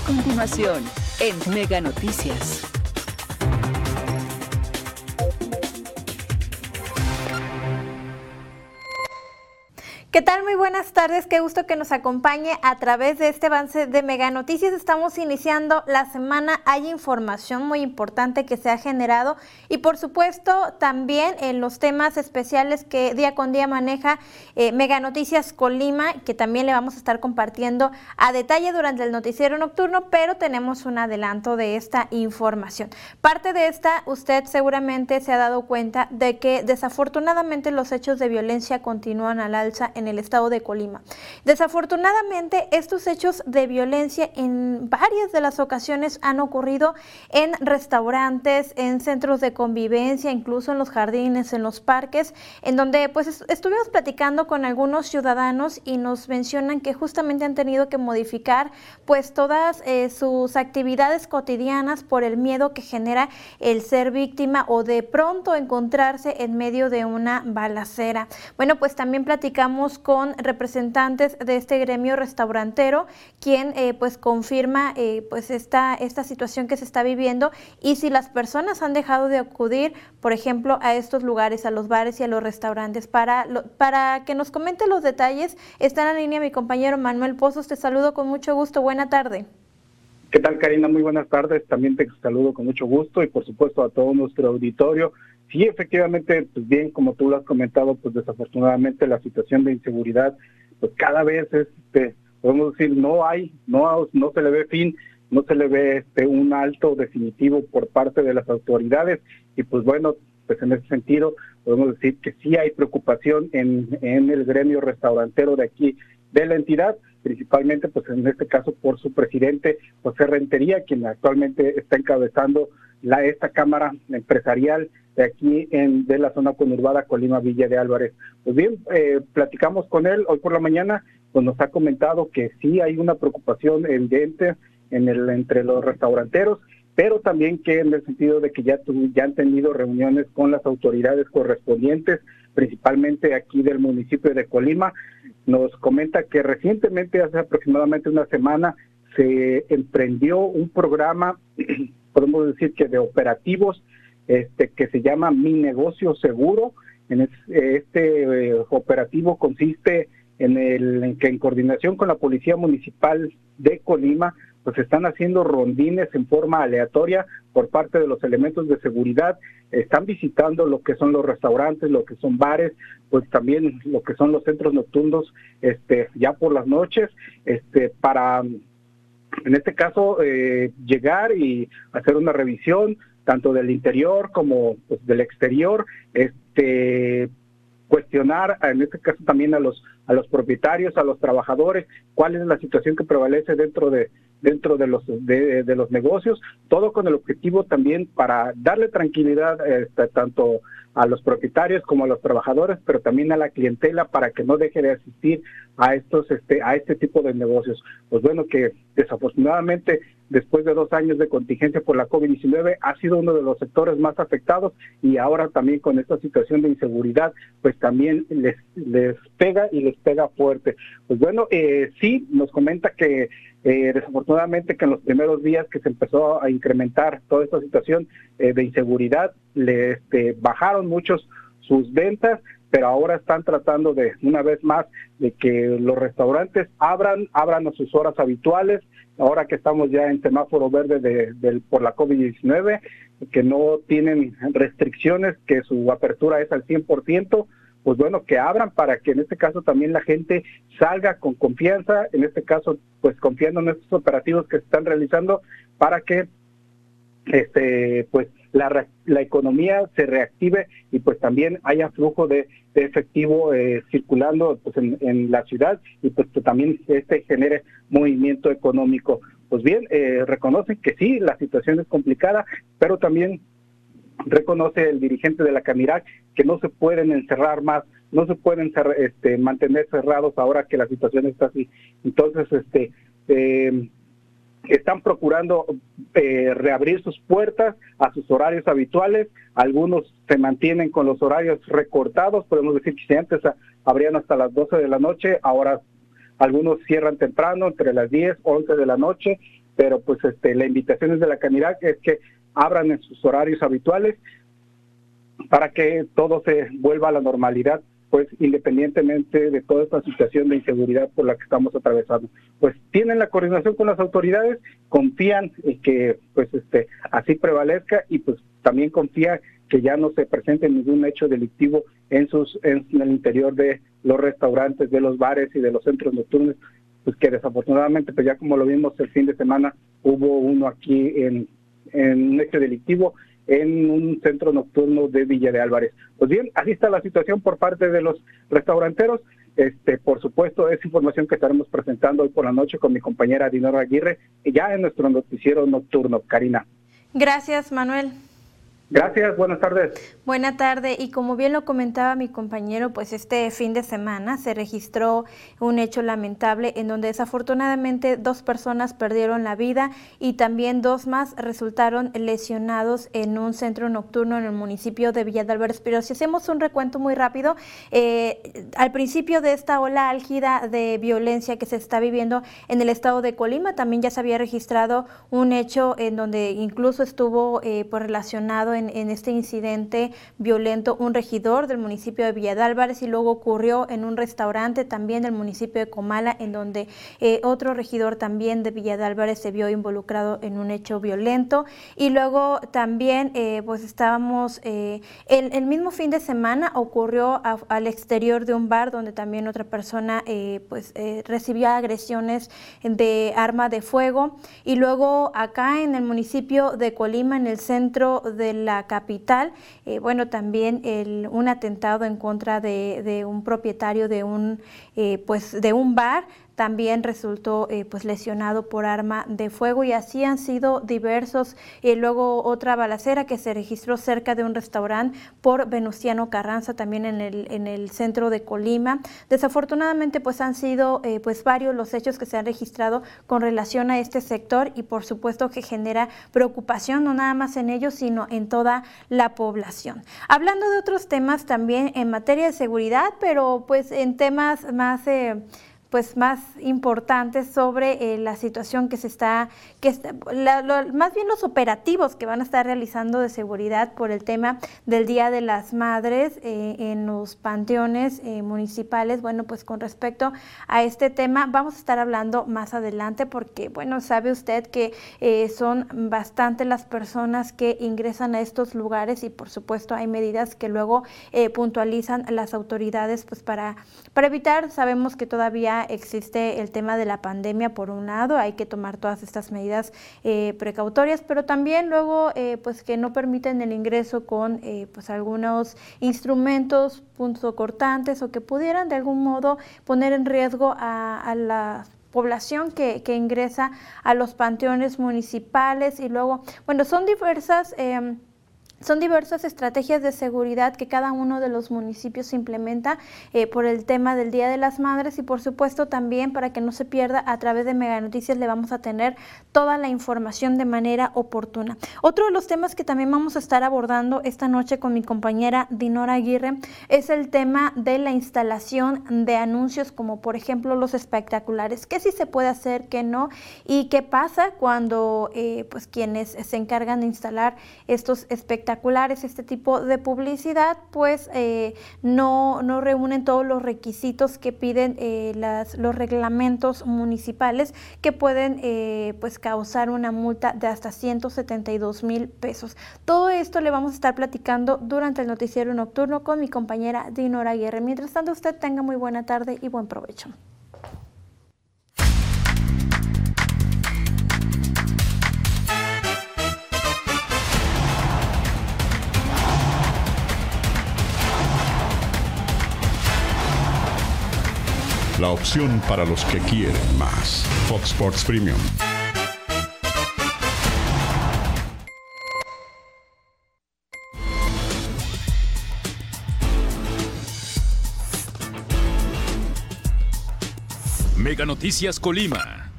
continuación en Mega Noticias. ¿Qué tal? Muy buenas tardes. Qué gusto que nos acompañe a través de este avance de Mega Noticias. Estamos iniciando la semana. Hay información muy importante que se ha generado y por supuesto también en los temas especiales que día con día maneja eh, Mega Noticias Colima, que también le vamos a estar compartiendo a detalle durante el noticiero nocturno, pero tenemos un adelanto de esta información. Parte de esta, usted seguramente se ha dado cuenta de que desafortunadamente los hechos de violencia continúan al alza el estado de Colima. Desafortunadamente, estos hechos de violencia en varias de las ocasiones han ocurrido en restaurantes, en centros de convivencia, incluso en los jardines, en los parques, en donde pues estuvimos platicando con algunos ciudadanos y nos mencionan que justamente han tenido que modificar pues todas eh, sus actividades cotidianas por el miedo que genera el ser víctima o de pronto encontrarse en medio de una balacera. Bueno, pues también platicamos con representantes de este gremio restaurantero, quien eh, pues confirma eh, pues esta, esta situación que se está viviendo y si las personas han dejado de acudir, por ejemplo, a estos lugares, a los bares y a los restaurantes. Para, para que nos comente los detalles, está en línea mi compañero Manuel Pozos. Te saludo con mucho gusto. Buena tarde. ¿Qué tal, Karina? Muy buenas tardes. También te saludo con mucho gusto y, por supuesto, a todo nuestro auditorio. Sí, efectivamente, pues bien, como tú lo has comentado, pues desafortunadamente la situación de inseguridad, pues cada vez, este, podemos decir, no hay, no, no se le ve fin, no se le ve este, un alto definitivo por parte de las autoridades. Y pues bueno, pues en ese sentido podemos decir que sí hay preocupación en, en el gremio restaurantero de aquí de la entidad, principalmente pues en este caso por su presidente José Rentería, quien actualmente está encabezando la esta cámara empresarial de aquí en de la zona conurbada Colima Villa de Álvarez. Pues bien, eh, platicamos con él hoy por la mañana, pues nos ha comentado que sí hay una preocupación evidente en el entre los restauranteros, pero también que en el sentido de que ya ya han tenido reuniones con las autoridades correspondientes, principalmente aquí del municipio de Colima, nos comenta que recientemente hace aproximadamente una semana se emprendió un programa podemos decir que de operativos este, que se llama Mi Negocio Seguro. En este eh, operativo consiste en, el, en que en coordinación con la Policía Municipal de Colima, pues están haciendo rondines en forma aleatoria por parte de los elementos de seguridad, están visitando lo que son los restaurantes, lo que son bares, pues también lo que son los centros nocturnos, este, ya por las noches, este, para en este caso eh, llegar y hacer una revisión tanto del interior como pues, del exterior, este cuestionar en este caso también a los a los propietarios, a los trabajadores, cuál es la situación que prevalece dentro de dentro de los de, los negocios, todo con el objetivo también para darle tranquilidad este, tanto a los propietarios como a los trabajadores, pero también a la clientela para que no deje de asistir a estos este a este tipo de negocios. Pues bueno, que desafortunadamente después de dos años de contingencia por la COVID-19 ha sido uno de los sectores más afectados y ahora también con esta situación de inseguridad, pues también les les pega y les pega fuerte. Pues bueno, eh, sí nos comenta que eh, desafortunadamente que en los primeros días que se empezó a incrementar toda esta situación eh, de inseguridad, le este, bajaron muchos sus ventas, pero ahora están tratando de, una vez más, de que los restaurantes abran, abran a sus horas habituales, ahora que estamos ya en semáforo verde de, por la COVID-19, que no tienen restricciones, que su apertura es al 100%, pues bueno, que abran para que en este caso también la gente salga con confianza, en este caso, pues confiando en estos operativos que se están realizando para que este pues la, la economía se reactive y pues también haya flujo de, efectivo eh, circulando pues en, la ciudad y pues que también este genere movimiento económico. Pues bien, eh, reconocen que sí, la situación es complicada, pero también reconoce el dirigente de la Camirac que no se pueden encerrar más, no se pueden este, mantener cerrados ahora que la situación está así. Entonces, este, eh, están procurando eh, reabrir sus puertas a sus horarios habituales, algunos se mantienen con los horarios recortados, podemos decir que si antes abrían hasta las 12 de la noche, ahora algunos cierran temprano, entre las 10, 11 de la noche, pero pues este la invitación es de la Canirac es que abran en sus horarios habituales para que todo se vuelva a la normalidad pues independientemente de toda esta situación de inseguridad por la que estamos atravesando. Pues tienen la coordinación con las autoridades, confían en que pues este así prevalezca y pues también confían que ya no se presente ningún hecho delictivo en sus en el interior de los restaurantes, de los bares y de los centros nocturnos, pues que desafortunadamente pues ya como lo vimos el fin de semana hubo uno aquí en en un hecho delictivo en un centro nocturno de Villa de Álvarez. Pues bien, así está la situación por parte de los restauranteros. Este, por supuesto, es información que estaremos presentando hoy por la noche con mi compañera Dinora Aguirre, ya en nuestro noticiero nocturno. Karina. Gracias, Manuel. Gracias, buenas tardes. Buena tarde y como bien lo comentaba mi compañero, pues este fin de semana se registró un hecho lamentable en donde desafortunadamente dos personas perdieron la vida y también dos más resultaron lesionados en un centro nocturno en el municipio de Villa. Pero si hacemos un recuento muy rápido, eh, al principio de esta ola álgida de violencia que se está viviendo en el estado de Colima, también ya se había registrado un hecho en donde incluso estuvo eh, pues relacionado este incidente violento un regidor del municipio de Villa y luego ocurrió en un restaurante también del municipio de Comala en donde eh, otro regidor también de Villa se vio involucrado en un hecho violento. Y luego también eh, pues estábamos eh, el, mismo fin de semana ocurrió al exterior de un bar donde también otra persona pues recibió agresiones de arma de fuego. Y luego acá en el municipio de Colima en el centro de la capital. Eh, bueno, también el, un atentado en contra de, de un propietario de un, eh, pues, de un bar también resultó eh, pues lesionado por arma de fuego y así han sido diversos. y luego otra balacera que se registró cerca de un restaurante por Venustiano Carranza, también en el, en el centro de Colima. Desafortunadamente pues han sido eh, pues varios los hechos que se han registrado con relación a este sector y por supuesto que genera preocupación no nada más en ellos sino en toda la población. Hablando de otros temas también en materia de seguridad, pero pues en temas más... Eh, pues más importantes sobre eh, la situación que se está, que más bien los operativos que van a estar realizando de seguridad por el tema del Día de las Madres eh, en los panteones eh, municipales. Bueno, pues con respecto a este tema vamos a estar hablando más adelante porque, bueno, sabe usted que son bastante las personas que ingresan a estos lugares y por supuesto hay medidas que luego puntualizan las autoridades pues para, para evitar, sabemos que todavía existe el tema de la pandemia por un lado, hay que tomar todas estas medidas eh, precautorias, pero también luego eh, pues que no permiten el ingreso con eh, pues algunos instrumentos puntos cortantes o que pudieran de algún modo poner en riesgo a, la población que, que, ingresa a los panteones municipales y luego, bueno, son diversas em, son diversas estrategias de seguridad que cada uno de los municipios implementa eh, por el tema del Día de las Madres y por supuesto también para que no se pierda a través de Mega Noticias le vamos a tener toda la información de manera oportuna. Otro de los temas que también vamos a estar abordando esta noche con mi compañera Dinora Aguirre es el tema de la instalación de anuncios como por ejemplo los espectaculares, qué sí se puede hacer, qué no y qué pasa cuando eh, pues quienes se encargan de instalar estos espectaculares este tipo de publicidad, pues eh, no, no, reúnen todos los requisitos que piden eh, las, los reglamentos municipales que pueden eh, pues causar una multa de hasta 172 mil pesos. Todo esto le vamos a estar platicando durante el noticiero nocturno con mi compañera Dinora Aguirre. Mientras tanto, usted tenga muy buena tarde y buen provecho. La opción para los que quieren más. Fox Sports Premium. Mega Noticias Colima.